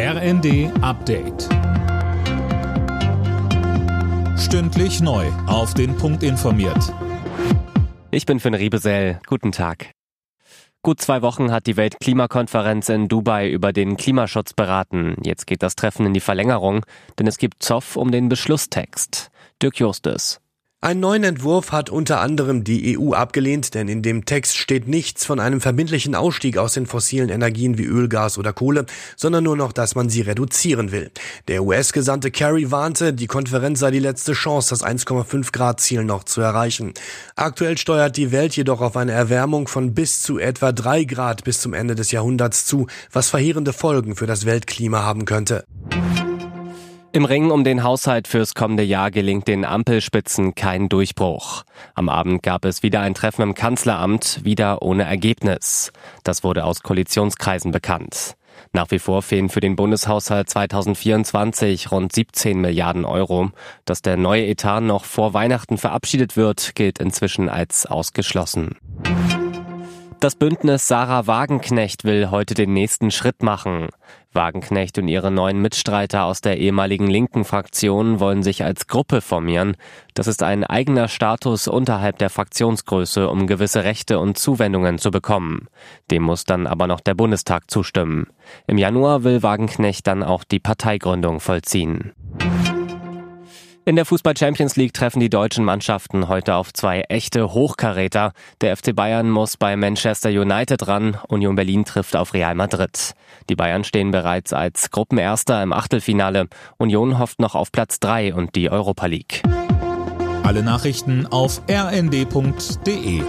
RND Update. Stündlich neu. Auf den Punkt informiert. Ich bin Finn Riebesell. Guten Tag. Gut zwei Wochen hat die Weltklimakonferenz in Dubai über den Klimaschutz beraten. Jetzt geht das Treffen in die Verlängerung, denn es gibt Zoff um den Beschlusstext. Dirk Justus. Einen neuen Entwurf hat unter anderem die EU abgelehnt, denn in dem Text steht nichts von einem verbindlichen Ausstieg aus den fossilen Energien wie Öl, Gas oder Kohle, sondern nur noch, dass man sie reduzieren will. Der US-Gesandte Kerry warnte, die Konferenz sei die letzte Chance, das 1,5 Grad Ziel noch zu erreichen. Aktuell steuert die Welt jedoch auf eine Erwärmung von bis zu etwa drei Grad bis zum Ende des Jahrhunderts zu, was verheerende Folgen für das Weltklima haben könnte. Im Ring um den Haushalt fürs kommende Jahr gelingt den Ampelspitzen kein Durchbruch. Am Abend gab es wieder ein Treffen im Kanzleramt, wieder ohne Ergebnis. Das wurde aus Koalitionskreisen bekannt. Nach wie vor fehlen für den Bundeshaushalt 2024 rund 17 Milliarden Euro. Dass der neue Etat noch vor Weihnachten verabschiedet wird, gilt inzwischen als ausgeschlossen. Das Bündnis Sarah Wagenknecht will heute den nächsten Schritt machen. Wagenknecht und ihre neuen Mitstreiter aus der ehemaligen linken Fraktion wollen sich als Gruppe formieren. Das ist ein eigener Status unterhalb der Fraktionsgröße, um gewisse Rechte und Zuwendungen zu bekommen. Dem muss dann aber noch der Bundestag zustimmen. Im Januar will Wagenknecht dann auch die Parteigründung vollziehen. In der Fußball Champions League treffen die deutschen Mannschaften heute auf zwei echte Hochkaräter. Der FC Bayern muss bei Manchester United ran, Union Berlin trifft auf Real Madrid. Die Bayern stehen bereits als Gruppenerster im Achtelfinale. Union hofft noch auf Platz drei und die Europa League. Alle Nachrichten auf rnd.de